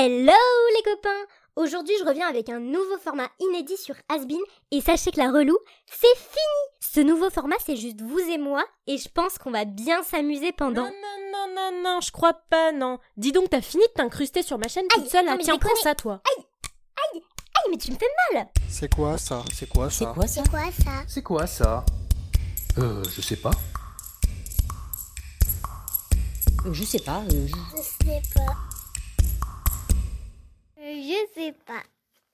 Hello les copains Aujourd'hui je reviens avec un nouveau format inédit sur Asbin et sachez que la relou, c'est fini Ce nouveau format c'est juste vous et moi et je pense qu'on va bien s'amuser pendant... Non, non, non, non, non, je crois pas, non. Dis donc, t'as fini de t'incruster sur ma chaîne toute Aïe, seule, non, là. Tiens, prends ça, toi. Aïe mais tu me fais mal C'est quoi ça? C'est quoi ça? C'est quoi ça? C'est quoi ça? C'est quoi ça? Euh, je sais pas. Euh, Je sais pas. euh, je- Je sais pas. Je sais pas.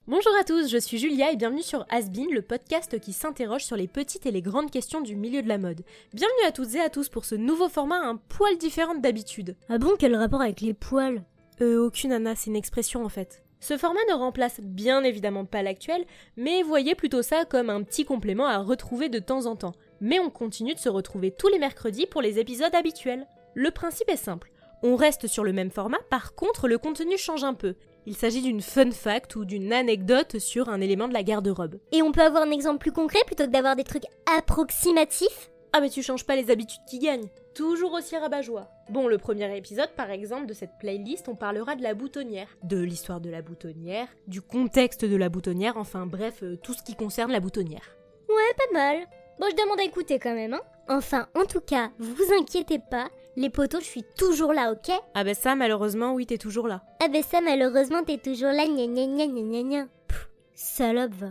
Bonjour à tous, je suis Julia et bienvenue sur Asbin, le podcast qui s'interroge sur les petites et les grandes questions du milieu de la mode. Bienvenue à toutes et à tous pour ce nouveau format un poil différent d'habitude. Ah bon, quel rapport avec les poils? Euh, aucune Anna, c'est une expression en fait. Ce format ne remplace bien évidemment pas l'actuel, mais voyez plutôt ça comme un petit complément à retrouver de temps en temps. Mais on continue de se retrouver tous les mercredis pour les épisodes habituels. Le principe est simple. On reste sur le même format, par contre le contenu change un peu. Il s'agit d'une fun fact ou d'une anecdote sur un élément de la garde-robe. Et on peut avoir un exemple plus concret plutôt que d'avoir des trucs approximatifs? Ah mais tu changes pas les habitudes qui gagnent. Toujours aussi rabat-joie. Bon, le premier épisode, par exemple, de cette playlist, on parlera de la boutonnière, de l'histoire de la boutonnière, du contexte de la boutonnière, enfin bref, euh, tout ce qui concerne la boutonnière. Pas mal. Bon, je demande à écouter quand même, hein. Enfin, en tout cas, vous inquiétez pas, les potos, je suis toujours là, ok? Ah bah ça, malheureusement, oui, t'es toujours là. Ah ben ça, malheureusement, t'es toujours là, gna gna gna gna gna gna. Pff, Salope, va.